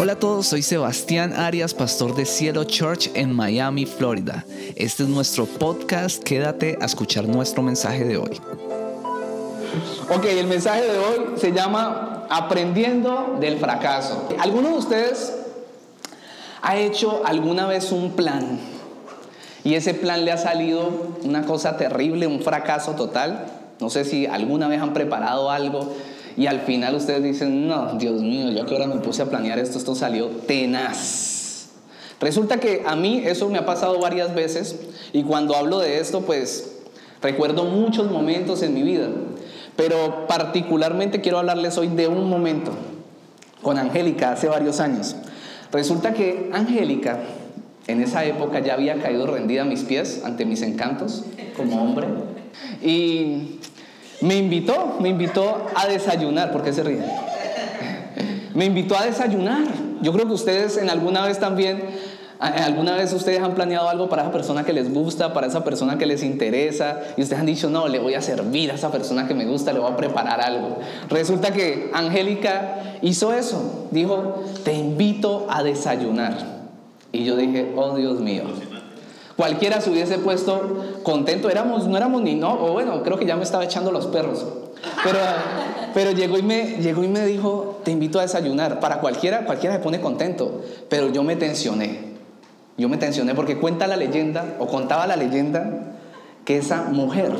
Hola a todos, soy Sebastián Arias, pastor de Cielo Church en Miami, Florida. Este es nuestro podcast, quédate a escuchar nuestro mensaje de hoy. Ok, el mensaje de hoy se llama Aprendiendo del fracaso. ¿Alguno de ustedes ha hecho alguna vez un plan y ese plan le ha salido una cosa terrible, un fracaso total? No sé si alguna vez han preparado algo y al final ustedes dicen, no, Dios mío, yo que ahora me puse a planear esto, esto salió tenaz. Resulta que a mí eso me ha pasado varias veces y cuando hablo de esto, pues recuerdo muchos momentos en mi vida, pero particularmente quiero hablarles hoy de un momento con Angélica hace varios años. Resulta que Angélica en esa época ya había caído rendida a mis pies ante mis encantos como hombre y me invitó, me invitó a desayunar, ¿por qué se ríen? Me invitó a desayunar. Yo creo que ustedes en alguna vez también, alguna vez ustedes han planeado algo para esa persona que les gusta, para esa persona que les interesa, y ustedes han dicho, no, le voy a servir a esa persona que me gusta, le voy a preparar algo. Resulta que Angélica hizo eso, dijo, te invito a desayunar. Y yo dije, oh Dios mío, Cualquiera se hubiese puesto contento, éramos, no éramos ni no, o bueno, creo que ya me estaba echando los perros. Pero, pero llegó, y me, llegó y me dijo, te invito a desayunar. Para cualquiera, cualquiera se pone contento, pero yo me tensioné. Yo me tensioné porque cuenta la leyenda, o contaba la leyenda, que esa mujer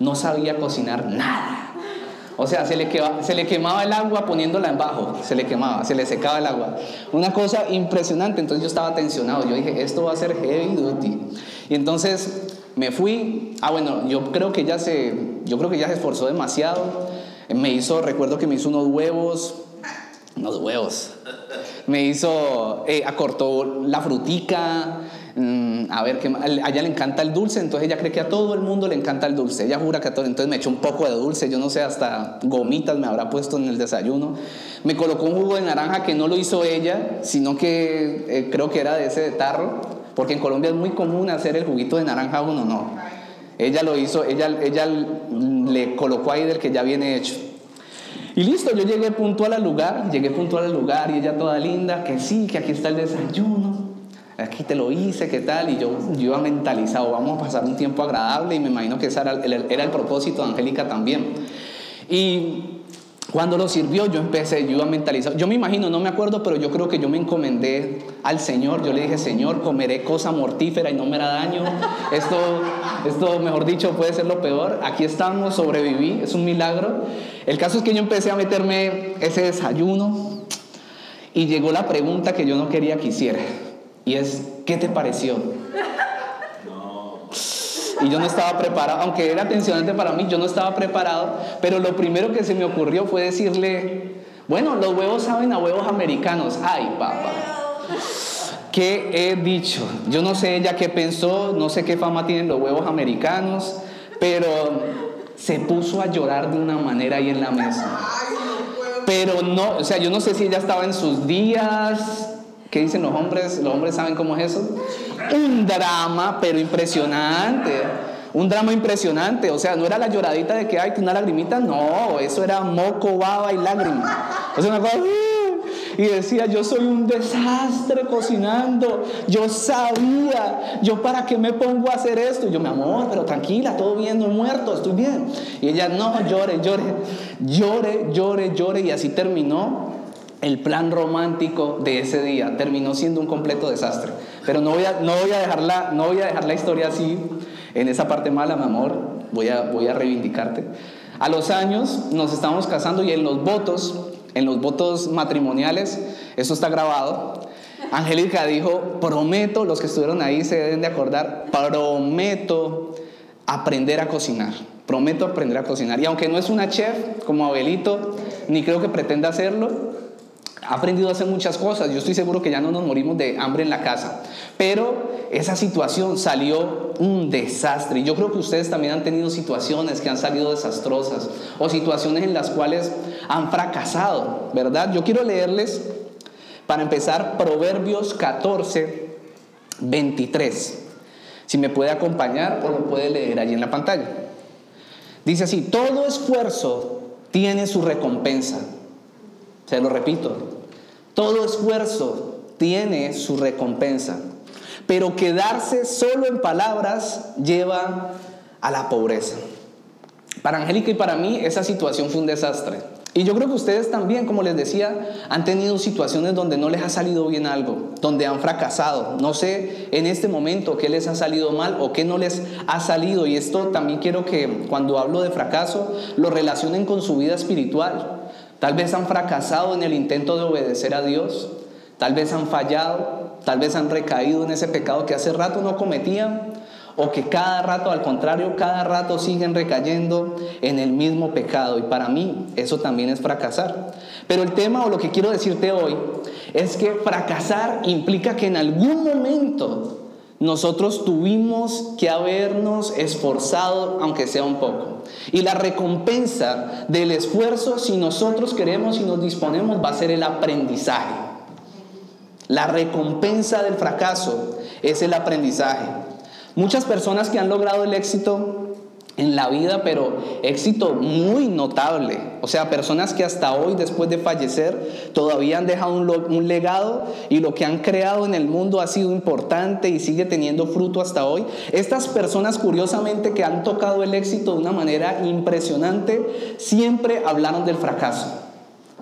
no sabía cocinar nada. O sea, se le, se le quemaba el agua poniéndola en bajo, se le quemaba, se le secaba el agua. Una cosa impresionante, entonces yo estaba tensionado, yo dije, esto va a ser heavy duty. Y entonces me fui, ah bueno, yo creo que ella se, yo creo que ella se esforzó demasiado, me hizo, recuerdo que me hizo unos huevos, unos huevos, me hizo, eh, acortó la frutica, Mm, a ver, que a ella le encanta el dulce, entonces ella cree que a todo el mundo le encanta el dulce. Ella jura que a todo, entonces me echó un poco de dulce, yo no sé, hasta gomitas me habrá puesto en el desayuno. Me colocó un jugo de naranja que no lo hizo ella, sino que eh, creo que era de ese de tarro, porque en Colombia es muy común hacer el juguito de naranja uno, no. Ella lo hizo, ella, ella le colocó ahí del que ya viene hecho. Y listo, yo llegué puntual al lugar, llegué puntual al lugar y ella toda linda, que sí, que aquí está el desayuno aquí te lo hice, ¿qué tal? Y yo, yo iba mentalizado, vamos a pasar un tiempo agradable y me imagino que ese era el, propósito de Angélica también. Y cuando lo sirvió, yo empecé, yo iba mentalizado. Yo me imagino, no me acuerdo, pero yo creo que yo me encomendé al Señor. Yo le dije, Señor, comeré cosa mortífera y no me hará daño. Esto, esto, mejor dicho, puede ser lo peor. Aquí estamos, sobreviví, es un milagro. El caso es que yo empecé a meterme ese desayuno y llegó la pregunta que yo no quería que hiciera. Y es, ¿qué te pareció? Y yo no estaba preparado, aunque era tensionante para mí, yo no estaba preparado, pero lo primero que se me ocurrió fue decirle, bueno, los huevos saben a huevos americanos. Ay, papá. ¿Qué he dicho? Yo no sé ella qué pensó, no sé qué fama tienen los huevos americanos, pero se puso a llorar de una manera ahí en la mesa. Pero no, o sea, yo no sé si ella estaba en sus días, ¿Qué dicen los hombres? Los hombres saben cómo es eso. Un drama, pero impresionante. Un drama impresionante. O sea, no era la lloradita de que hay una lagrimita. No, eso era moco, baba y lágrima. O sea, una cosa. ¡uh! Y decía, yo soy un desastre cocinando. Yo sabía. Yo para qué me pongo a hacer esto. Y yo, mi amor, pero tranquila, todo bien, no he muerto, estoy bien. Y ella, no, llore, llore. Llore, llore, llore. Y así terminó el plan romántico de ese día terminó siendo un completo desastre. Pero no voy a, no voy a, dejar, la, no voy a dejar la historia así, en esa parte mala, mi amor, voy a, voy a reivindicarte. A los años nos estamos casando y en los votos, en los votos matrimoniales, eso está grabado, Angélica dijo, prometo, los que estuvieron ahí se deben de acordar, prometo aprender a cocinar, prometo aprender a cocinar. Y aunque no es una chef como Abelito, ni creo que pretenda hacerlo, ha aprendido a hacer muchas cosas. Yo estoy seguro que ya no nos morimos de hambre en la casa. Pero esa situación salió un desastre. Y yo creo que ustedes también han tenido situaciones que han salido desastrosas o situaciones en las cuales han fracasado, ¿verdad? Yo quiero leerles, para empezar, Proverbios 14, 23. Si me puede acompañar o lo puede leer allí en la pantalla. Dice así, todo esfuerzo tiene su recompensa se lo repito, Todo esfuerzo tiene su recompensa. Pero quedarse solo en palabras lleva a la pobreza. Para Angélica y para mí esa situación fue un desastre. Y yo creo que ustedes también, como les decía, han tenido situaciones donde no les ha salido bien algo, donde han fracasado. No sé en este momento qué les ha salido mal o qué no les ha salido. Y esto también quiero que cuando hablo de fracaso lo relacionen con su vida espiritual. Tal vez han fracasado en el intento de obedecer a Dios. Tal vez han fallado. Tal vez han recaído en ese pecado que hace rato no cometían o que cada rato, al contrario, cada rato siguen recayendo en el mismo pecado. Y para mí eso también es fracasar. Pero el tema o lo que quiero decirte hoy es que fracasar implica que en algún momento nosotros tuvimos que habernos esforzado, aunque sea un poco. Y la recompensa del esfuerzo, si nosotros queremos y nos disponemos, va a ser el aprendizaje. La recompensa del fracaso es el aprendizaje. Muchas personas que han logrado el éxito en la vida, pero éxito muy notable. O sea, personas que hasta hoy, después de fallecer, todavía han dejado un, legado y lo que han creado en el mundo ha sido importante y sigue teniendo fruto hasta hoy. Estas personas, curiosamente, que han tocado el éxito de una manera impresionante, siempre hablaron del fracaso.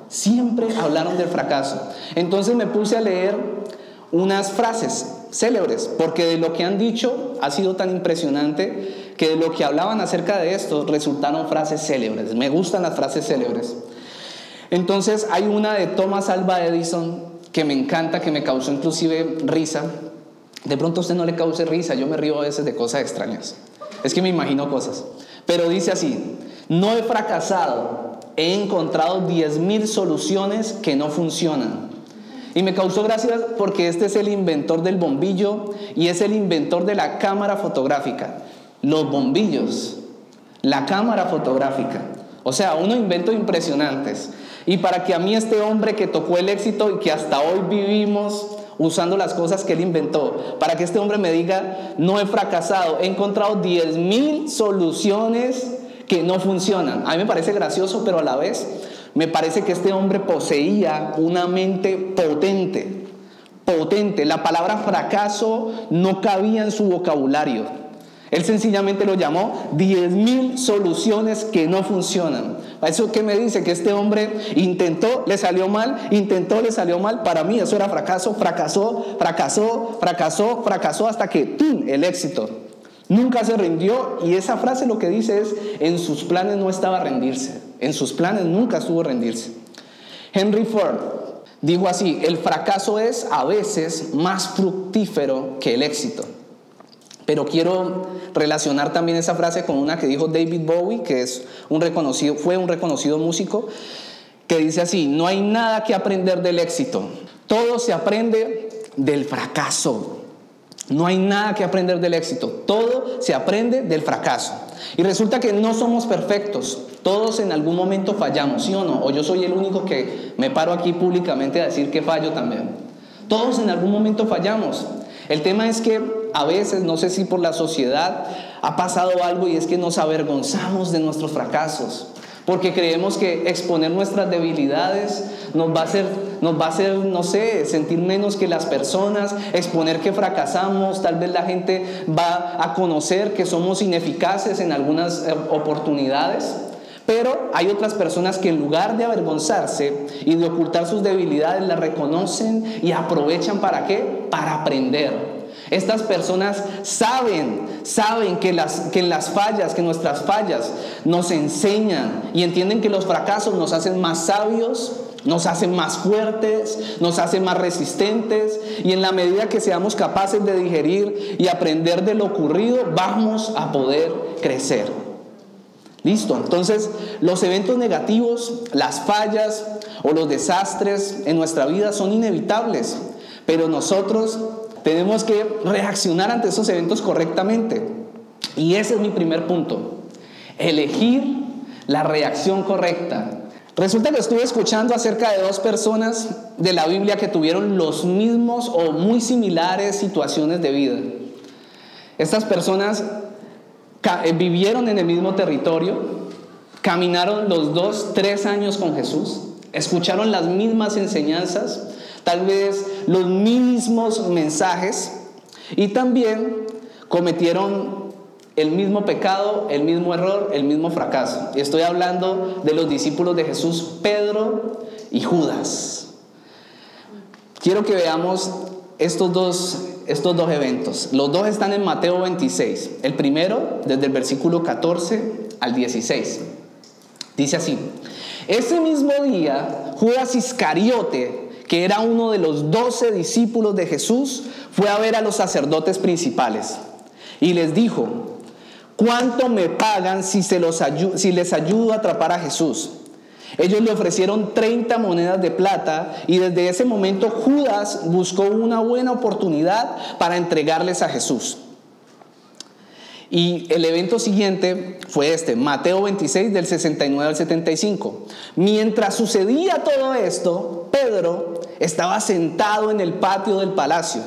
Siempre hablaron del fracaso. Entonces me puse a leer unas frases célebres, porque de lo que han dicho ha sido tan impresionante que de lo que hablaban acerca de esto resultaron frases célebres. Me gustan las frases célebres. Entonces hay una de Thomas Alva Edison que me encanta, que me causó inclusive risa. De pronto a usted no le cause risa, yo me río a veces de cosas extrañas. Es que me imagino cosas. Pero dice así, no he fracasado, he encontrado 10.000 soluciones que no funcionan y me causó gracia porque este es el inventor del bombillo y es el inventor de la cámara fotográfica. Los bombillos, la cámara fotográfica. O sea, unos inventos impresionantes. Y para que a mí este hombre que tocó el éxito y que hasta hoy vivimos usando las cosas que él inventó, para que este hombre me diga, no he fracasado, he encontrado 10.000 soluciones que no funcionan. A mí me parece gracioso, pero a la vez me parece que este hombre poseía una mente potente, potente. La palabra fracaso no cabía en su vocabulario. Él sencillamente lo llamó 10.000 soluciones que no funcionan. ¿Eso qué me dice? Que este hombre intentó, le salió mal, intentó, le salió mal. Para mí eso era fracaso, fracasó, fracasó, fracasó, fracasó hasta que ¡tum! el éxito. Nunca se rindió y esa frase lo que dice es, en sus planes no estaba rendirse. En sus planes nunca estuvo rendirse. Henry Ford dijo así, el fracaso es a veces más fructífero que el éxito. Pero quiero relacionar también esa frase con una que dijo David Bowie, que es un reconocido, fue un reconocido músico, que dice así, no hay nada que aprender del éxito, todo se aprende del fracaso. No hay nada que aprender del éxito, todo se aprende del fracaso. Y resulta que no somos perfectos, todos en algún momento fallamos, ¿sí o no? O yo soy el único que me paro aquí públicamente a decir que fallo también. Todos en algún momento fallamos. El tema es que a veces, no sé si por la sociedad, ha pasado algo y es que nos avergonzamos de nuestros fracasos porque creemos que exponer nuestras debilidades nos va a hacer, nos va a hacer, no sé, sentir menos que las personas, exponer que fracasamos, tal vez la gente va a conocer que somos ineficaces en algunas eh, oportunidades. Pero hay otras personas que en lugar de avergonzarse y de ocultar sus debilidades, las reconocen y aprovechan para qué? Para aprender. Estas personas saben, saben que, las, que las fallas, que nuestras fallas nos enseñan y entienden que los fracasos nos hacen más sabios, nos hacen más fuertes, nos hacen más resistentes y en la medida que seamos capaces de digerir y aprender de lo ocurrido, vamos a poder crecer. Listo, entonces los eventos negativos, las fallas o los desastres en nuestra vida son inevitables, pero nosotros tenemos que reaccionar ante esos eventos correctamente. Y ese es mi primer punto. Elegir la reacción correcta. Resulta que estuve escuchando acerca de dos personas de la Biblia que tuvieron los mismos o muy similares situaciones de vida. Estas personas eh, vivieron en el mismo territorio, caminaron los dos, tres años con Jesús, escucharon las mismas enseñanzas, tal vez los mismos mensajes y también cometieron el mismo pecado, el mismo error, el mismo fracaso. Y estoy hablando de los discípulos de Jesús, Pedro y Judas. Quiero que veamos estos dos, estos dos eventos. Los dos están en Mateo 26. El primero, desde el versículo 14 al 16. Dice así, ese mismo día, Judas Iscariote, que era uno de los doce discípulos de Jesús, fue a ver a los sacerdotes principales y les dijo, ¿cuánto me pagan si, se los si les ayudo a atrapar a Jesús? Ellos le ofrecieron 30 monedas de plata y desde ese momento Judas buscó una buena oportunidad para entregarles a Jesús. Y el evento siguiente fue este, Mateo 26 del 69 al 75. Mientras sucedía todo esto, Pedro estaba sentado en el patio del palacio.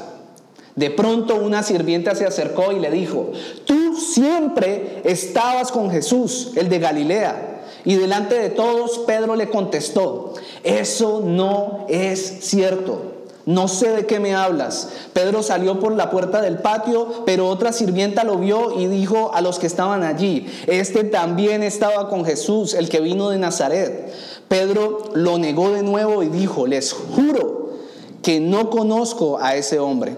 De pronto una sirvienta se acercó y le dijo, tú siempre estabas con Jesús, el de Galilea. Y delante de todos Pedro le contestó, eso no es cierto. No sé de qué me hablas. Pedro salió por la puerta del patio, pero otra sirvienta lo vio y dijo a los que estaban allí, este también estaba con Jesús, el que vino de Nazaret. Pedro lo negó de nuevo y dijo, les juro que no conozco a ese hombre.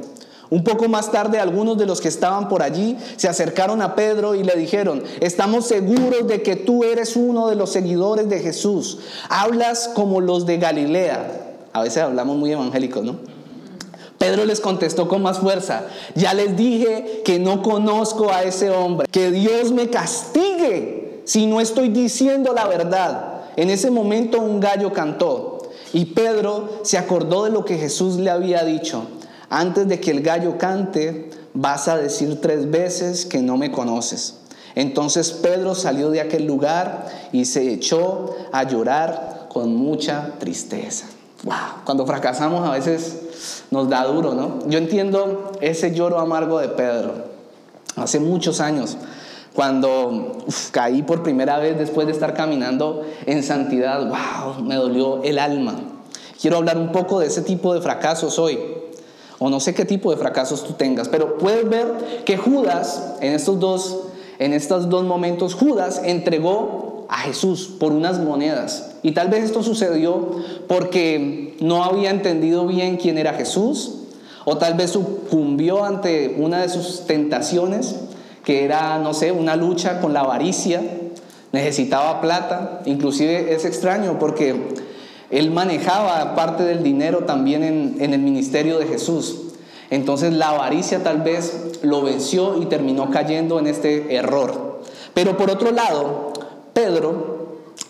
Un poco más tarde algunos de los que estaban por allí se acercaron a Pedro y le dijeron, estamos seguros de que tú eres uno de los seguidores de Jesús. Hablas como los de Galilea. A veces hablamos muy evangélicos, ¿no? Pedro les contestó con más fuerza, ya les dije que no conozco a ese hombre, que Dios me castigue si no estoy diciendo la verdad. En ese momento un gallo cantó y Pedro se acordó de lo que Jesús le había dicho antes de que el gallo cante, vas a decir tres veces que no me conoces. Entonces Pedro salió de aquel lugar y se echó a llorar con mucha tristeza. Wow, cuando fracasamos a veces nos da duro, ¿no? Yo entiendo ese lloro amargo de Pedro. Hace muchos años, cuando caí por primera vez después de estar caminando en santidad, wow, me dolió el alma. Quiero hablar un poco de ese tipo de fracasos hoy o no sé qué tipo de fracasos tú tengas, pero puedes ver que Judas, en estos dos, en estos dos momentos, Judas entregó a Jesús por unas monedas. Y tal vez esto sucedió porque no había entendido bien quién era Jesús, o tal vez sucumbió ante una de sus tentaciones, que era, no sé, una lucha con la avaricia, necesitaba plata, inclusive es extraño porque él manejaba parte del dinero también en, el ministerio de Jesús. Entonces la avaricia tal vez lo venció y terminó cayendo en este error. Pero por otro lado, Pedro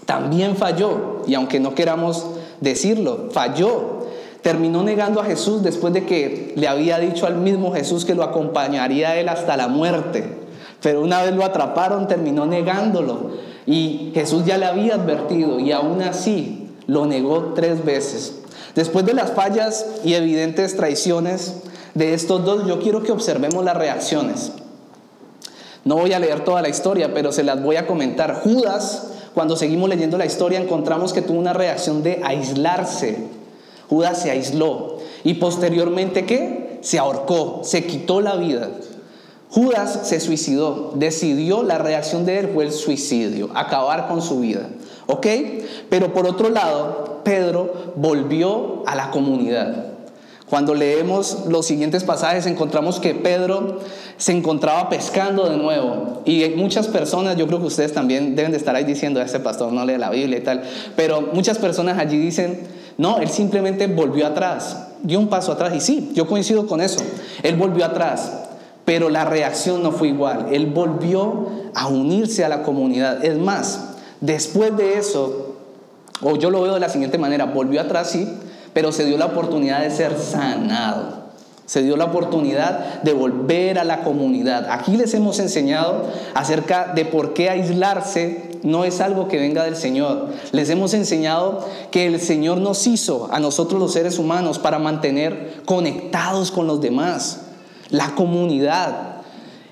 también falló, y aunque no queramos decirlo, falló. Terminó negando a Jesús después de que le había dicho al mismo Jesús que lo acompañaría a él hasta la muerte. Pero una vez lo atraparon, terminó negándolo. Y Jesús ya le había advertido, y aún así lo negó tres veces. Después de las fallas y evidentes traiciones de estos dos, yo quiero que observemos las reacciones. No voy a leer toda la historia, pero se las voy a comentar. Judas, cuando seguimos leyendo la historia, encontramos que tuvo una reacción de aislarse. Judas se aisló y posteriormente ¿qué? Se ahorcó, se quitó la vida. Judas se suicidó, decidió, la reacción de él fue el suicidio, acabar con su vida. ¿Ok? Pero por otro lado, Pedro volvió a la comunidad. Cuando leemos los siguientes pasajes encontramos que Pedro se encontraba pescando de nuevo. Y muchas personas, yo creo que ustedes también deben de estar ahí diciendo, ese pastor no lee la Biblia y tal, pero muchas personas allí dicen, no, él simplemente volvió atrás, dio un paso atrás. Y sí, yo coincido con eso, él volvió atrás, pero la reacción no fue igual, él volvió a unirse a la comunidad. Es más, Después de eso, o yo lo veo de la siguiente manera, volvió atrás, sí, pero se dio la oportunidad de ser sanado. Se dio la oportunidad de volver a la comunidad. Aquí les hemos enseñado acerca de por qué aislarse no es algo que venga del Señor. Les hemos enseñado que el Señor nos hizo a nosotros los seres humanos para mantener conectados con los demás, la comunidad.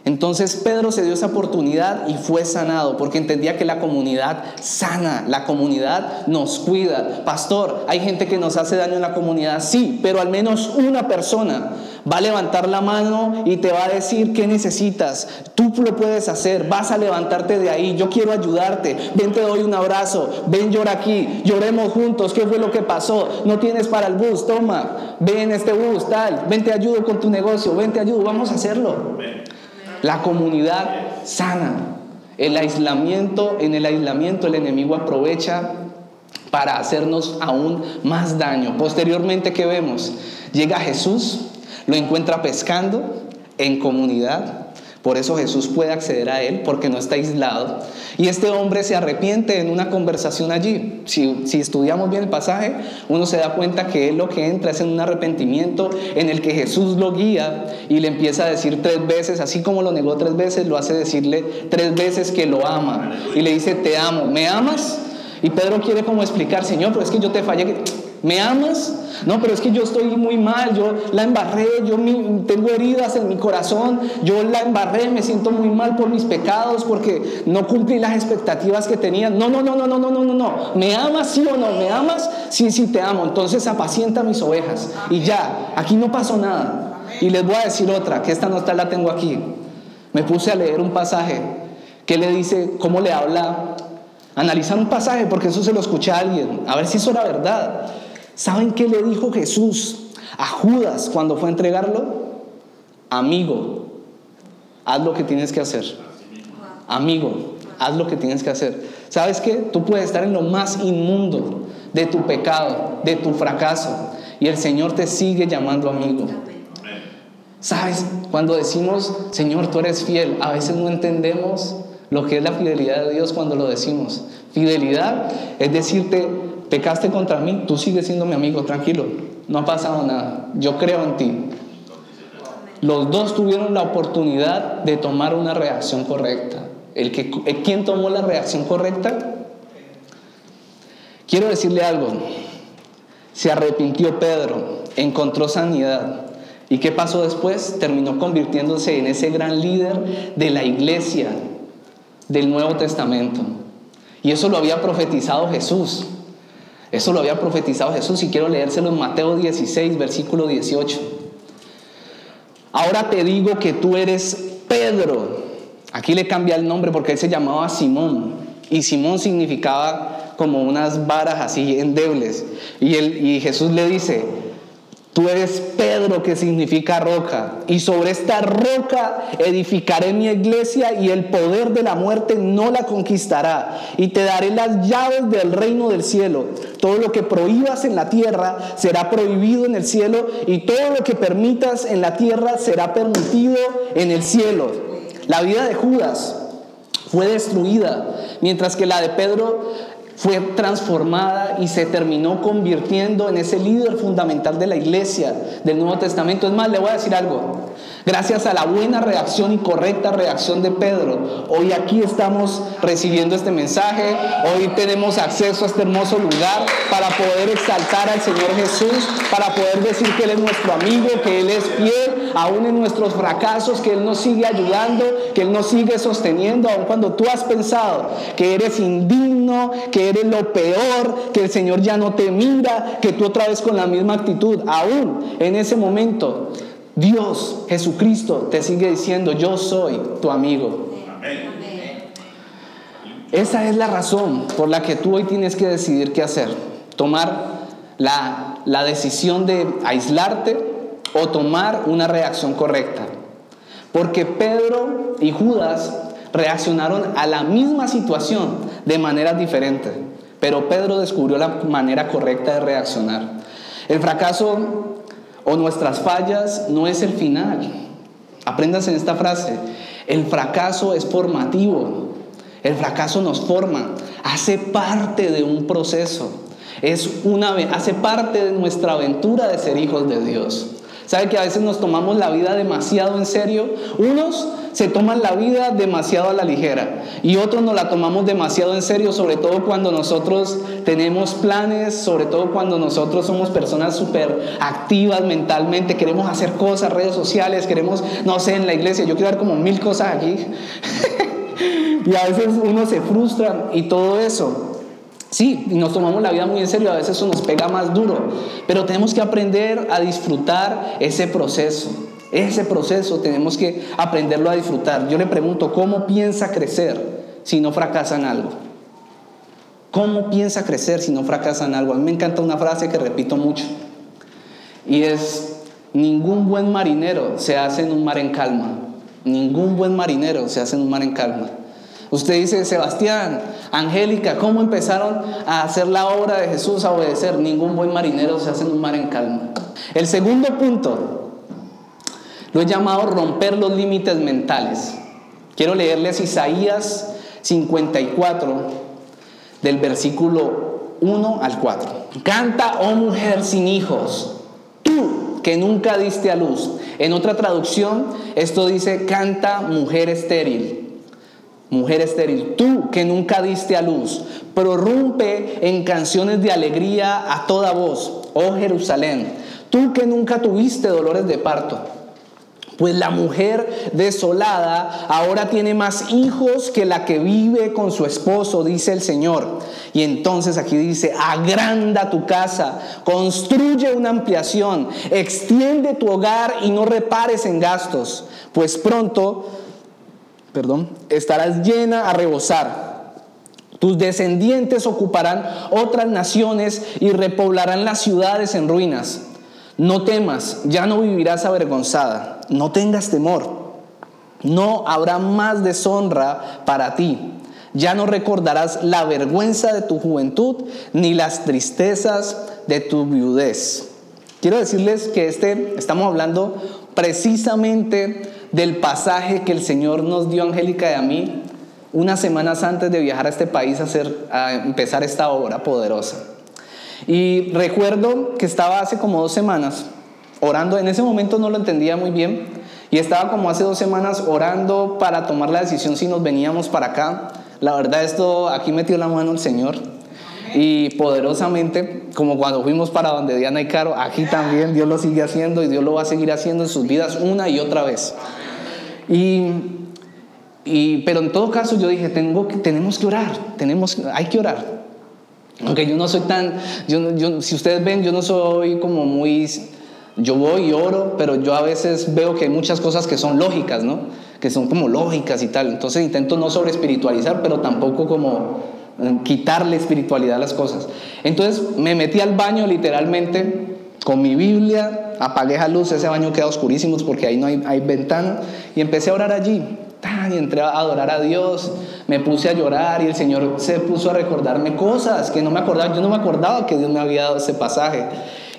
Entonces Pedro se dio esa oportunidad y fue sanado porque entendía que la comunidad sana, la comunidad nos cuida. Pastor, hay gente que nos hace daño en la comunidad, sí, pero al menos una persona va a levantar la mano y te va a decir qué necesitas. Tú lo puedes hacer, vas a levantarte de ahí. Yo quiero ayudarte. Ven, te doy un abrazo. Ven, llora aquí. Lloremos juntos. ¿Qué fue lo que pasó? No tienes para el bus, toma. Ven este bus, tal. Ven, te ayudo con tu negocio. Ven, te ayudo. Vamos a hacerlo la comunidad sana. El aislamiento, en el aislamiento el enemigo aprovecha para hacernos aún más daño. Posteriormente, ¿qué vemos? Llega Jesús, lo encuentra pescando en comunidad, por eso Jesús puede acceder a él, porque no está aislado. Y este hombre se arrepiente en una conversación allí. Si, estudiamos bien el pasaje, uno se da cuenta que él lo que entra es en un arrepentimiento en el que Jesús lo guía y le empieza a decir tres veces, así como lo negó tres veces, lo hace decirle tres veces que lo ama. Y le dice, te amo, ¿me amas? Y Pedro quiere como explicar, Señor, pero es que yo te fallé. ¿Me amas? No, pero es que yo estoy muy mal, yo la embarré, yo tengo heridas en mi corazón, yo la embarré, me siento muy mal por mis pecados porque no cumplí las expectativas que tenía. No, no, no, no, no, no, no, no, no. ¿Me amas sí o no? ¿Me amas? Sí, sí, te amo. Entonces apacienta mis ovejas. Y ya, aquí no pasó nada. Y les voy a decir otra, que esta nota la tengo aquí. Me puse a leer un pasaje que le dice, cómo le habla, analizar un pasaje, porque eso se lo escuché a alguien, a ver si eso era verdad. ¿Saben qué le dijo Jesús a Judas cuando fue a entregarlo? Amigo, haz lo que tienes que hacer. Amigo, haz lo que tienes que hacer. ¿Sabes qué? Tú puedes estar en lo más inmundo de tu pecado, de tu fracaso, y el Señor te sigue llamando amigo. ¿Sabes? Cuando decimos, Señor, tú eres fiel, a veces no entendemos lo que es la fidelidad de Dios cuando lo decimos. Fidelidad es decirte, pecaste contra mí, tú sigues siendo mi amigo, tranquilo, no ha pasado nada, yo creo en ti. Los dos tuvieron la oportunidad de tomar una reacción correcta. El que, ¿Quién tomó la reacción correcta? Quiero decirle algo. Se arrepintió Pedro, encontró sanidad. ¿Y qué pasó después? Terminó convirtiéndose en ese gran líder de la iglesia del Nuevo Testamento. Y eso lo había profetizado Jesús. Eso lo había profetizado Jesús y quiero leérselo en Mateo 16, versículo 18. Ahora te digo que tú eres Pedro. Aquí le cambia el nombre porque él se llamaba Simón. Y Simón significaba como unas varas así endebles. Y, él, y Jesús le dice, Tú eres Pedro que significa roca y sobre esta roca edificaré mi iglesia y el poder de la muerte no la conquistará y te daré las llaves del reino del cielo. Todo lo que prohíbas en la tierra será prohibido en el cielo y todo lo que permitas en la tierra será permitido en el cielo. La vida de Judas fue destruida mientras que la de Pedro fue transformada y se terminó convirtiendo en ese líder fundamental de la iglesia del Nuevo Testamento. Es más, le voy a decir algo. Gracias a la buena reacción y correcta reacción de Pedro, hoy aquí estamos recibiendo este mensaje, hoy tenemos acceso a este hermoso lugar para poder exaltar al Señor Jesús, para poder decir que Él es nuestro amigo, que Él es fiel, aún en nuestros fracasos, que Él nos sigue ayudando, que Él nos sigue sosteniendo, aun cuando tú has pensado que eres indigno, que eres lo peor, que el Señor ya no te mira, que tú otra vez con la misma actitud, aún en ese momento Dios, Jesucristo, te sigue diciendo, yo soy tu amigo. Esa es la razón por la que tú hoy tienes que decidir qué hacer. Tomar la, la decisión de aislarte o tomar una reacción correcta. Porque Pedro y Judas reaccionaron a la misma situación de manera diferente. Pero Pedro descubrió la manera correcta de reaccionar. El fracaso o nuestras fallas no es el final. Apréndase en esta frase. El fracaso es formativo. El fracaso nos forma. Hace parte de un proceso. Es una, hace parte de nuestra aventura de ser hijos de Dios. ¿Sabe que a veces nos tomamos la vida demasiado en serio? Unos se toman la vida demasiado a la ligera y otros nos la tomamos demasiado en serio, sobre todo cuando nosotros tenemos planes, sobre todo cuando nosotros somos personas súper activas mentalmente, queremos hacer cosas, redes sociales, queremos, no sé, en la iglesia, yo quiero dar como mil cosas aquí. y a veces uno se frustra y todo eso. Sí, nos tomamos la vida muy en serio, a veces eso nos pega más duro, pero tenemos que aprender a disfrutar ese proceso. Ese proceso tenemos que aprenderlo a disfrutar. Yo le pregunto, ¿cómo piensa crecer si no fracasa en algo? ¿Cómo piensa crecer si no fracasa en algo? A mí me encanta una frase que repito mucho y es, ningún buen marinero se hace en un mar en calma. Ningún buen marinero se hace en un mar en calma. Usted dice, Sebastián, Angélica, ¿cómo empezaron a hacer la obra de Jesús, a obedecer? Ningún buen marinero se hace en un mar en calma. El segundo punto lo he llamado romper los límites mentales. Quiero leerles Isaías 54, del versículo 1 al 4. Canta, oh mujer sin hijos, tú que nunca diste a luz. En otra traducción, esto dice, canta mujer estéril mujer estéril, tú que nunca diste a luz, prorrumpe en canciones de alegría a toda voz, oh Jerusalén, tú que nunca tuviste dolores de parto. Pues la mujer desolada ahora tiene más hijos que la que vive con su esposo, dice el Señor. Y entonces aquí dice, agranda tu casa, construye una ampliación, extiende tu hogar y no repares en gastos, pues pronto perdón, estarás llena a rebosar. Tus descendientes ocuparán otras naciones y repoblarán las ciudades en ruinas. No temas, ya no vivirás avergonzada. No tengas temor. No habrá más deshonra para ti. Ya no recordarás la vergüenza de tu juventud ni las tristezas de tu viudez. Quiero decirles que este, estamos hablando precisamente del pasaje que el Señor nos dio, Angélica y a mí, unas semanas antes de viajar a este país a, hacer, a empezar esta obra poderosa. Y recuerdo que estaba hace como dos semanas orando, en ese momento no lo entendía muy bien, y estaba como hace dos semanas orando para tomar la decisión si nos veníamos para acá. La verdad, esto aquí metió la mano el Señor y poderosamente, como cuando fuimos para donde Diana y Caro, aquí también Dios lo sigue haciendo y Dios lo va a seguir haciendo en sus vidas una y otra vez. Y, y pero en todo caso yo dije, tengo, tenemos que orar, tenemos, hay que orar. Aunque yo no soy tan, yo, yo, si ustedes ven, yo no soy como muy, yo voy y oro, pero yo a veces veo que hay muchas cosas que son lógicas, ¿no? Que son como lógicas y tal. Entonces intento no sobre espiritualizar, pero tampoco como quitarle espiritualidad a las cosas. Entonces me metí al baño literalmente con mi Biblia, apagué la luz, ese baño queda oscurísimo porque ahí no hay, hay ventana, y empecé a orar allí. Y entré a adorar a Dios, me puse a llorar y el Señor se puso a recordarme cosas que no me acordaba. Yo no me acordaba que Dios me había dado ese pasaje.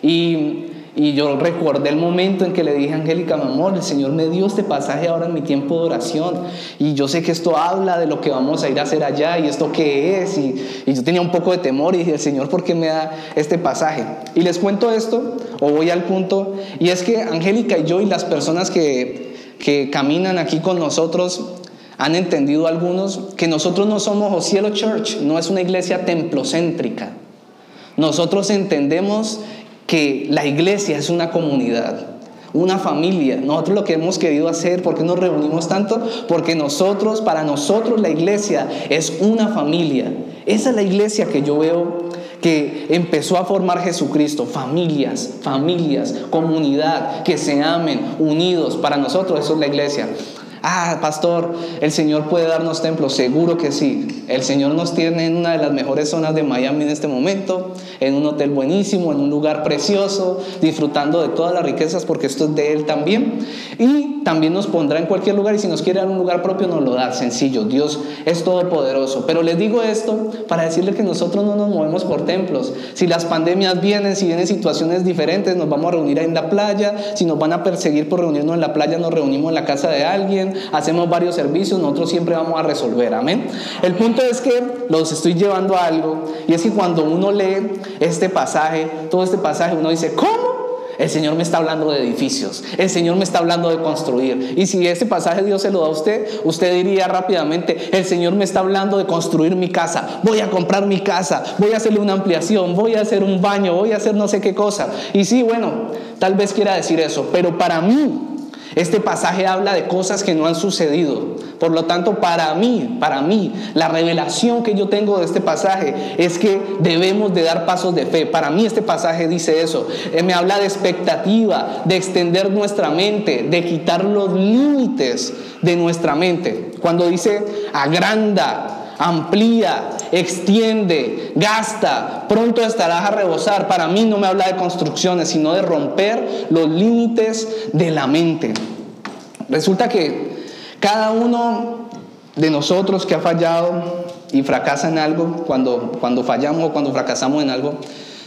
Y y yo recordé el momento en que le dije a Angélica, mi amor, el Señor me dio este pasaje ahora en mi tiempo de oración. Y yo sé que esto habla de lo que vamos a ir a hacer allá y esto qué es. Y, yo tenía un poco de temor y dije, el Señor, ¿por qué me da este pasaje? Y les cuento esto, o voy al punto, y es que Angélica y yo y las personas que, que caminan aquí con nosotros, han entendido algunos que nosotros no somos Cielo Church, no es una iglesia templocéntrica. Nosotros entendemos que la iglesia es una comunidad, una familia. Nosotros lo que hemos querido hacer, ¿por qué nos reunimos tanto? Porque nosotros, para nosotros la iglesia es una familia. Esa es la iglesia que yo veo que empezó a formar Jesucristo, familias, familias, comunidad, que se amen, unidos. Para nosotros eso es la iglesia. Ah, pastor, el Señor puede darnos templos. Seguro que sí. El Señor nos tiene en una de las mejores zonas de Miami en este momento, en un hotel buenísimo, en un lugar precioso, disfrutando de todas las riquezas porque esto es de Él también. Y también nos pondrá en cualquier lugar y si nos quiere dar un lugar propio nos lo da. Sencillo, Dios es todopoderoso. Pero les digo esto para decirle que nosotros no nos movemos por templos. Si las pandemias vienen, si vienen situaciones diferentes, nos vamos a reunir en la playa. Si nos van a perseguir por reunirnos en la playa, nos reunimos en la casa de alguien hacemos varios servicios, nosotros siempre vamos a resolver, amén. El punto es que los estoy llevando a algo y es que cuando uno lee este pasaje, todo este pasaje, uno dice, ¿cómo? el Señor me está hablando de edificios, el Señor me está hablando de construir. Y si ese pasaje Dios se lo da a usted, usted diría rápidamente, el Señor me está hablando de construir mi casa, voy a comprar mi casa, voy a hacerle una ampliación, voy a hacer un baño, voy a hacer no sé qué cosa. Y sí, bueno, tal vez quiera decir eso, pero para mí este pasaje habla de cosas que no han sucedido. Por lo tanto, para mí, para mí, la revelación que yo tengo de este pasaje es que debemos de dar pasos de fe. Para mí este pasaje dice eso. Eh, me habla de expectativa, de extender nuestra mente, de quitar los límites de nuestra mente. Cuando dice agranda, amplía, extiende, gasta, pronto estarás a rebosar. Para mí no me habla de construcciones, sino de romper los límites de la mente. Resulta que cada uno de nosotros que ha fallado y fracasa en algo, cuando, cuando fallamos o cuando fracasamos en algo,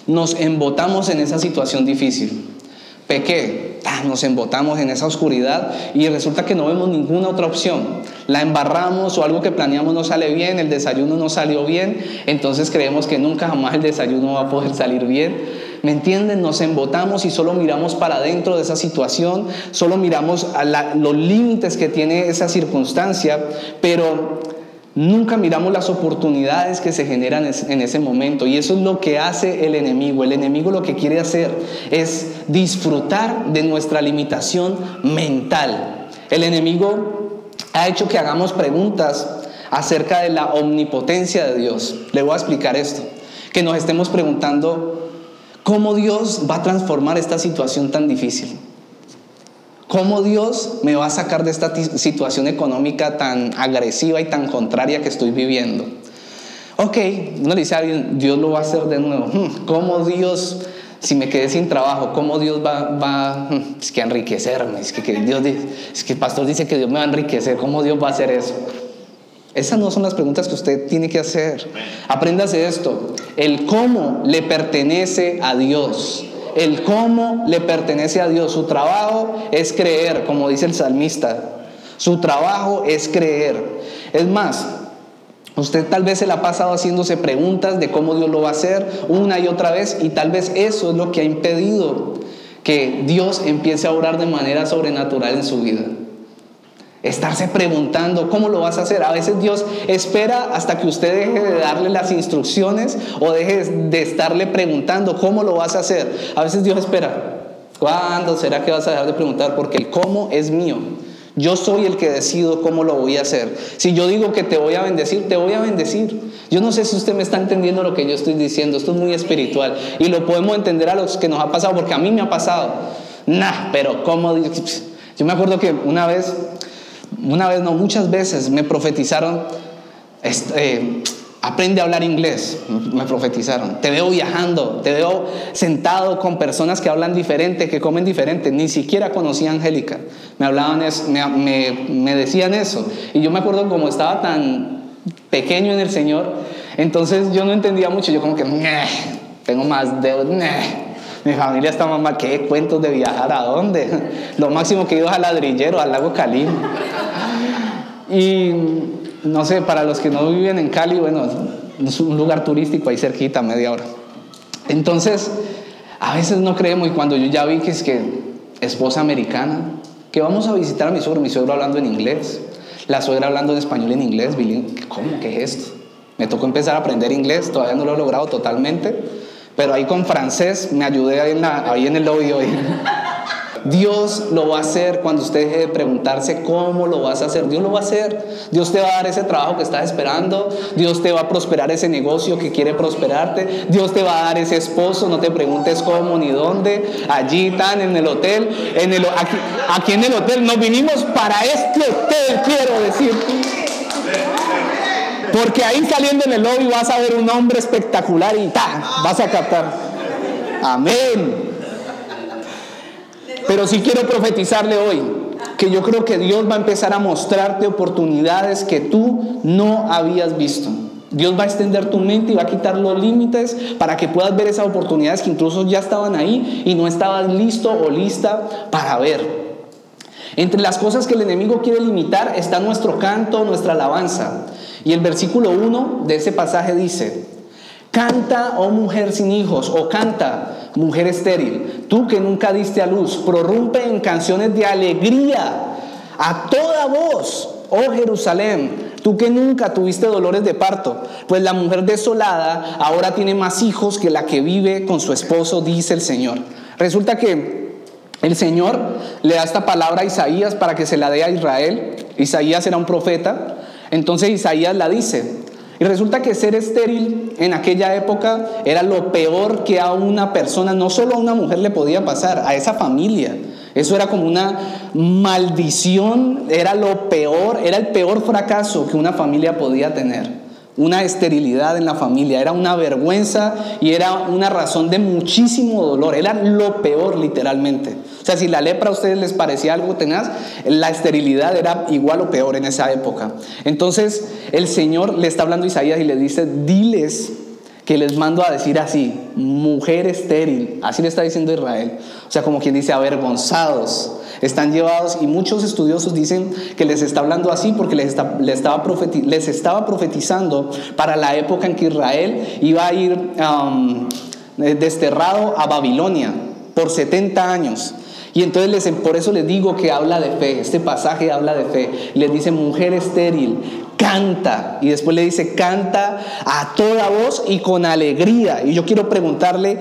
nos embotamos en esa situación difícil. Pequé, nos embotamos en esa oscuridad y resulta que no vemos ninguna otra opción. La embarramos o algo que planeamos no sale bien, el desayuno no salió bien, entonces creemos que nunca jamás el desayuno va a poder salir bien. ¿Me entienden? Nos embotamos y solo miramos para adentro de esa situación, solo miramos a los límites que tiene esa circunstancia, pero Nunca miramos las oportunidades que se generan en ese momento y eso es lo que hace el enemigo. El enemigo lo que quiere hacer es disfrutar de nuestra limitación mental. El enemigo ha hecho que hagamos preguntas acerca de la omnipotencia de Dios. Le voy a explicar esto. Que nos estemos preguntando cómo Dios va a transformar esta situación tan difícil. ¿Cómo Dios me va a sacar de esta situación económica tan agresiva y tan contraria que estoy viviendo? Ok, uno le dice a alguien, Dios lo va a hacer de nuevo. Hmm, ¿Cómo Dios, si me quedé sin trabajo, cómo Dios va, va hmm, es que a enriquecerme? Es que, Dios es que el pastor dice que Dios me va a enriquecer. ¿Cómo Dios va a hacer eso? Esas no son las preguntas que usted tiene que hacer. Apréndase esto. El cómo le pertenece a Dios. El cómo le pertenece a Dios. Su trabajo es creer, como dice el salmista. Su trabajo es creer. Es más, usted tal vez se la ha pasado haciéndose preguntas de cómo Dios lo va a hacer una y otra vez y tal vez eso es lo que ha impedido que Dios empiece a orar de manera sobrenatural en su vida estarse preguntando cómo lo vas a hacer. A veces Dios espera hasta que usted deje de darle las instrucciones o deje de estarle preguntando cómo lo vas a hacer. A veces Dios espera. ¿Cuándo será que vas a dejar de preguntar? Porque el cómo es mío. Yo soy el que decido cómo lo voy a hacer. Si yo digo que te voy a bendecir, te voy a bendecir. Yo no sé si usted me está entendiendo lo que yo estoy diciendo. Esto es muy espiritual. Y lo podemos entender a los que nos ha pasado, porque a mí me ha pasado. Nah, pero ¿cómo? Yo me acuerdo que una vez una vez, no, muchas veces me profetizaron, eh, aprende a hablar inglés, me profetizaron. Te veo viajando, te veo sentado con personas que hablan diferente, que comen diferente. Ni siquiera conocí a Angélica. Me hablaban, me, decían eso. Y yo me acuerdo como estaba tan pequeño en el Señor, entonces yo no entendía mucho. Yo como que, tengo más dedos, mi familia está mal. ¿Qué cuentos de viajar a dónde? Lo máximo que ido es al ladrillero, al lago Cali. Y no sé, para los que no viven en Cali, bueno, es un lugar turístico ahí cerquita, media hora. Entonces, a veces no creemos y cuando yo ya vi que es que esposa americana, que vamos a visitar a mi suegro, mi suegro hablando en inglés, la suegra hablando en español en inglés, ¿cómo? ¿Qué es esto? Me tocó empezar a aprender inglés, todavía no lo he logrado totalmente, pero ahí con francés me ayudé ahí en, ahí en el lobby hoy. Dios lo va a hacer cuando usted deje de preguntarse cómo lo vas a hacer. Dios lo va a hacer. Dios te va a dar ese trabajo que estás esperando. Dios te va a prosperar ese negocio que quiere prosperarte. Dios te va a dar ese esposo. No te preguntes cómo ni dónde. Allí están en el hotel. En el, aquí en el hotel. Nos vinimos para este hotel, quiero decir. Porque ahí saliendo en el lobby vas a ver un hombre espectacular y ta, vas a captar. Amén. Pero sí quiero profetizarle hoy que yo creo que Dios va a empezar a mostrarte oportunidades que tú no habías visto. Dios va a extender tu mente y va a quitar los límites para que puedas ver esas oportunidades que incluso ya estaban ahí y no estabas listo o lista para ver. Entre las cosas que el enemigo quiere limitar está nuestro canto, nuestra alabanza. Y el versículo 1 de ese pasaje dice, Canta, oh mujer sin hijos, o canta, mujer estéril, tú que nunca diste a luz, prorrumpe en canciones de alegría a toda voz, oh Jerusalén, tú que nunca tuviste dolores de parto, pues la mujer desolada ahora tiene más hijos que la que vive con su esposo, dice el Señor. Resulta que el Señor le da esta palabra a Isaías para que se la dé a Israel. Isaías era un profeta, entonces Isaías la dice. Y resulta que ser estéril en aquella época era lo peor que a una persona, no solo a una mujer le podía pasar, a esa familia. Eso era como una maldición, era lo peor, era el peor fracaso que una familia podía tener. Una esterilidad en la familia, era una vergüenza y era una razón de muchísimo dolor, era lo peor literalmente. O sea, si la lepra a ustedes les parecía algo tenaz, la esterilidad era igual o peor en esa época. Entonces el Señor le está hablando a Isaías y le dice, diles que les mando a decir así, mujer estéril, así le está diciendo Israel. O sea, como quien dice, avergonzados, están llevados y muchos estudiosos dicen que les está hablando así porque les, estaba, les estaba profetizando para la época en que Israel iba a ir um, desterrado a Babilonia por 70 años. Y entonces les, por eso les digo que habla de fe, este pasaje habla de fe. Les dice, mujer estéril, canta. Y después le dice, canta a toda voz y con alegría. Y yo quiero preguntarle,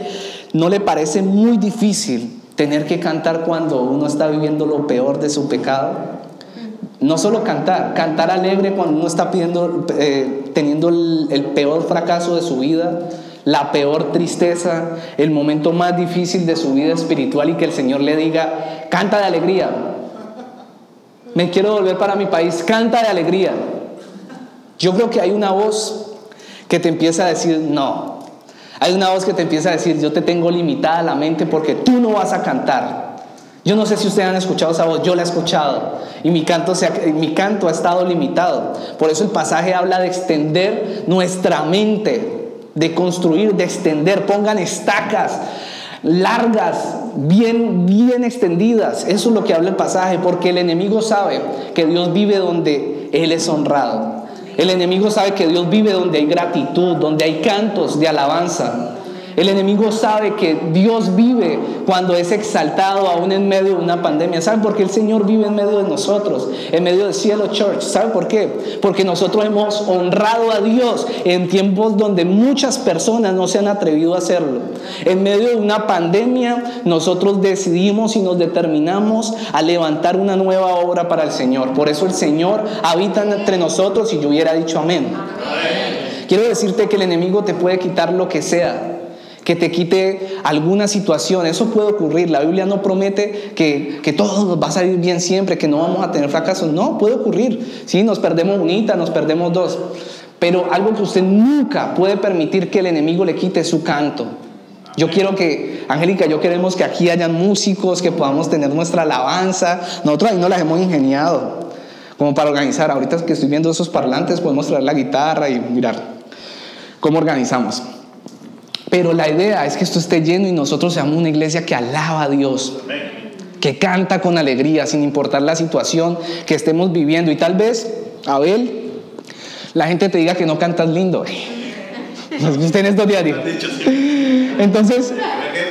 ¿no le parece muy difícil tener que cantar cuando uno está viviendo lo peor de su pecado? No solo cantar, cantar alegre cuando uno está pidiendo, eh, teniendo el peor fracaso de su vida la peor tristeza, el momento más difícil de su vida espiritual y que el Señor le diga, canta de alegría. Me quiero volver para mi país, canta de alegría. Yo creo que hay una voz que te empieza a decir, no. Hay una voz que te empieza a decir, yo te tengo limitada la mente porque tú no vas a cantar. Yo no sé si ustedes han escuchado esa voz, yo la he escuchado y mi canto, se mi canto ha estado limitado. Por eso el pasaje habla de extender nuestra mente de construir, de extender. Pongan estacas largas, bien, bien extendidas. Eso es lo que habla el pasaje, porque el enemigo sabe que Dios vive donde Él es honrado. El enemigo sabe que Dios vive donde hay gratitud, donde hay cantos de alabanza. El enemigo sabe que Dios vive cuando es exaltado aún en medio de una pandemia. ¿Saben por qué el Señor vive en medio de nosotros? En medio del cielo church. ¿Saben por qué? Porque nosotros hemos honrado a Dios en tiempos donde muchas personas no se han atrevido a hacerlo. En medio de una pandemia nosotros decidimos y nos determinamos a levantar una nueva obra para el Señor. Por eso el Señor habita entre nosotros y yo hubiera dicho amén. Quiero decirte que el enemigo te puede quitar lo que sea que te quite alguna situación. Eso puede ocurrir. La Biblia no promete que, que todo va a salir bien siempre, que no vamos a tener fracasos. No, puede ocurrir. Sí, nos perdemos unita, nos perdemos dos. Pero algo que usted nunca puede permitir que el enemigo le quite su canto. Yo quiero que, Angélica, yo queremos que aquí hayan músicos, que podamos tener nuestra alabanza. Nosotros ahí no las hemos ingeniado como para organizar. Ahorita que estoy viendo esos parlantes, podemos traer la guitarra y mirar cómo organizamos. Pero la idea es que esto esté lleno y nosotros seamos una iglesia que alaba a Dios, que canta con alegría sin importar la situación que estemos viviendo. Y tal vez, Abel, la gente te diga que no cantas lindo. Usted en estos diarios. Entonces,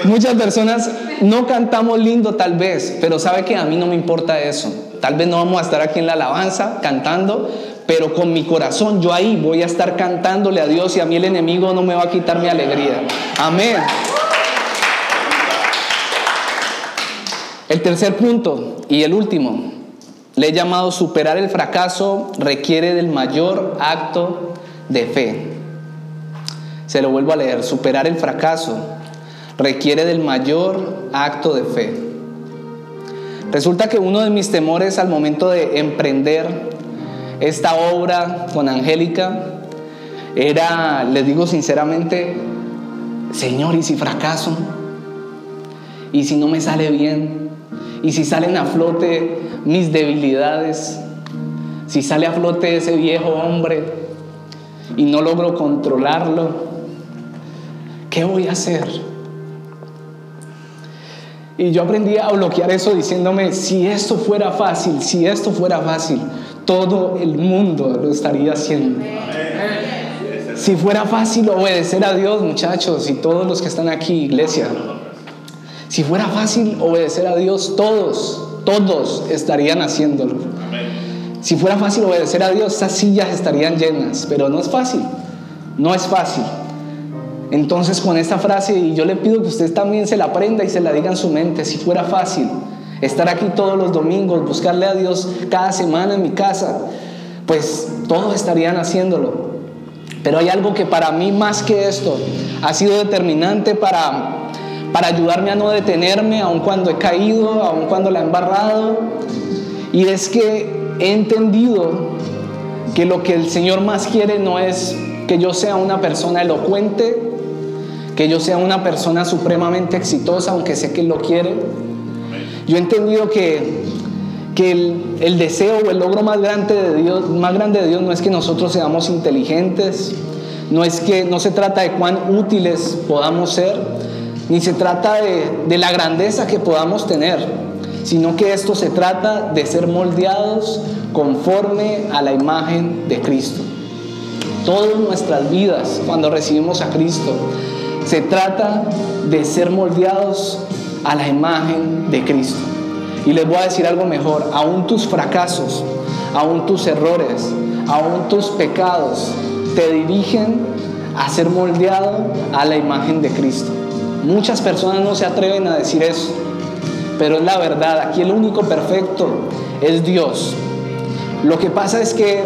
muchas personas no cantamos lindo tal vez, pero sabe que a mí no me importa eso. Tal vez no vamos a estar aquí en la alabanza cantando, pero con mi corazón yo ahí voy a estar cantándole a Dios y a mí el enemigo no me va a quitar mi alegría. Amén. El tercer punto y el último, le he llamado superar el fracaso requiere del mayor acto de fe. Se lo vuelvo a leer, superar el fracaso requiere del mayor acto de fe. Resulta que uno de mis temores al momento de emprender esta obra con Angélica era, les digo sinceramente, Señor, ¿y si fracaso? ¿Y si no me sale bien? ¿Y si salen a flote mis debilidades? Si sale a flote ese viejo hombre y no logro controlarlo, ¿qué voy a hacer? Y yo aprendí a bloquear eso diciéndome, si esto fuera fácil, si esto fuera fácil, todo el mundo lo estaría haciendo. Si fuera fácil obedecer a Dios, muchachos, y todos los que están aquí, iglesia, si fuera fácil obedecer a Dios, todos, todos estarían haciéndolo. Si fuera fácil obedecer a Dios, esas sillas estarían llenas, pero no es fácil, no es fácil. Entonces con esta frase, y yo le pido que usted también se la aprenda y se la diga en su mente, si fuera fácil estar aquí todos los domingos, buscarle a Dios cada semana en mi casa, pues todos estarían haciéndolo. Pero hay algo que para mí más que esto ha sido determinante para, para ayudarme a no detenerme, aun cuando he caído, aun cuando la he embarrado. Y es que he entendido que lo que el Señor más quiere no es que yo sea una persona elocuente, que yo sea una persona supremamente exitosa, aunque sé que Él lo quiere. Yo he entendido que, que el, el, deseo o el logro más grande, de Dios, más grande de Dios no es que nosotros seamos inteligentes, no es que no se trata de cuán útiles podamos ser, ni se trata de, de la grandeza que podamos tener, sino que esto se trata de ser moldeados conforme a la imagen de Cristo. Todas nuestras vidas, cuando recibimos a Cristo, se trata de ser moldeados a la imagen de Cristo. Y les voy a decir algo mejor, aún tus fracasos, aún tus errores, aún tus pecados te dirigen a ser moldeado a la imagen de Cristo. Muchas personas no se atreven a decir eso, pero es la verdad. Aquí el único perfecto es Dios. Lo que pasa es que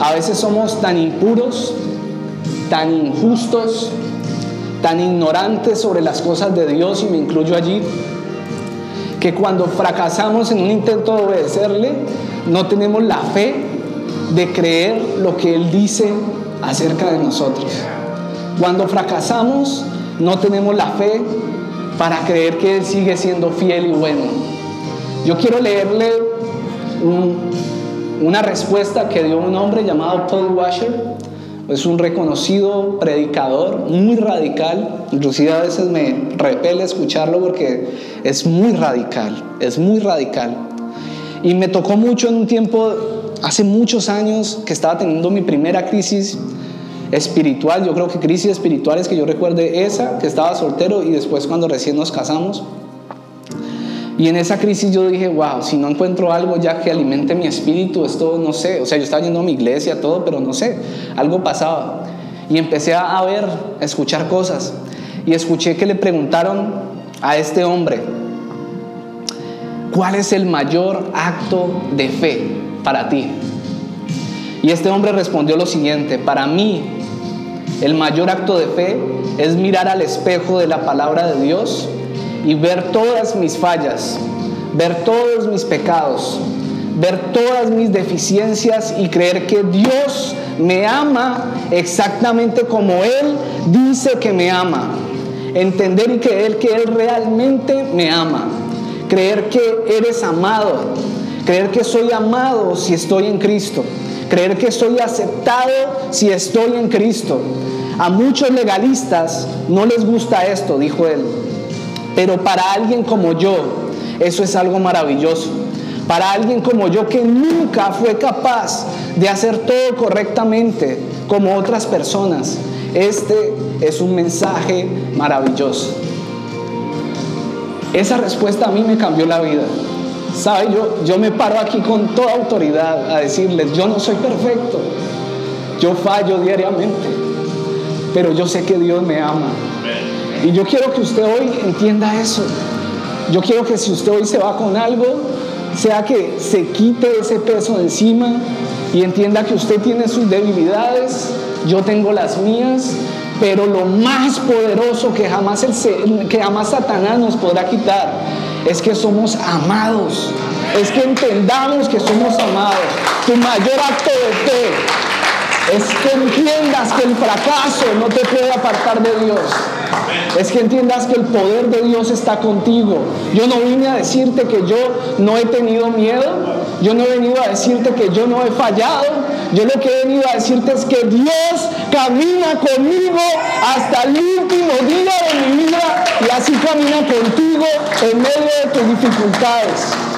a veces somos tan impuros, tan injustos, tan ignorantes sobre las cosas de Dios, y me incluyo allí, que cuando fracasamos en un intento de obedecerle, no tenemos la fe de creer lo que Él dice acerca de nosotros. Cuando fracasamos, no tenemos la fe para creer que Él sigue siendo fiel y bueno. Yo quiero leerle una respuesta que dio un hombre llamado Paul Washer. Es un reconocido predicador, muy radical. Inclusive a veces me repele escucharlo porque es muy radical, es muy radical. Y me tocó mucho en un tiempo, hace muchos años, que estaba teniendo mi primera crisis espiritual. Yo creo que crisis espirituales que yo recuerde esa, que estaba soltero y después cuando recién nos casamos. Y en esa crisis yo dije, wow, si no encuentro algo ya que alimente mi espíritu, esto no sé. O sea, yo estaba yendo a mi iglesia, todo, pero no sé, algo pasaba. Y empecé a ver, a escuchar cosas. Y escuché que le preguntaron a este hombre, ¿cuál es el mayor acto de fe para ti? Y este hombre respondió lo siguiente, para mí el mayor acto de fe es mirar al espejo de la palabra de Dios y ver todas mis fallas, ver todos mis pecados, ver todas mis deficiencias y creer que Dios me ama exactamente como Él dice que me ama. Entender y creer que Él realmente me ama. Creer que eres amado. Creer que soy amado si estoy en Cristo. Creer que soy aceptado si estoy en Cristo. A muchos legalistas no les gusta esto, dijo él. Pero para alguien como yo, eso es algo maravilloso. Para alguien como yo que nunca fue capaz de hacer todo correctamente como otras personas, este es un mensaje maravilloso. Esa respuesta a mí me cambió la vida. ¿Sabe? Yo, yo me paro aquí con toda autoridad a decirles, yo no soy perfecto, yo fallo diariamente, pero yo sé que Dios me ama. Y yo quiero que usted hoy entienda eso. Yo quiero que si usted hoy se va con algo, sea que se quite ese peso de encima y entienda que usted tiene sus debilidades, yo tengo las mías, pero lo más poderoso que jamás, el, que jamás Satanás nos podrá quitar es que somos amados, es que entendamos que somos amados. Tu mayor acto de fe es que entiendas que el fracaso no te puede apartar de Dios. Es que entiendas que el poder de Dios está contigo. Yo no vine a decirte que yo no he tenido miedo. Yo no he venido a decirte que yo no he fallado. Yo lo que he venido a decirte es que Dios camina conmigo hasta el último día de mi vida y así camina contigo en medio de tus dificultades.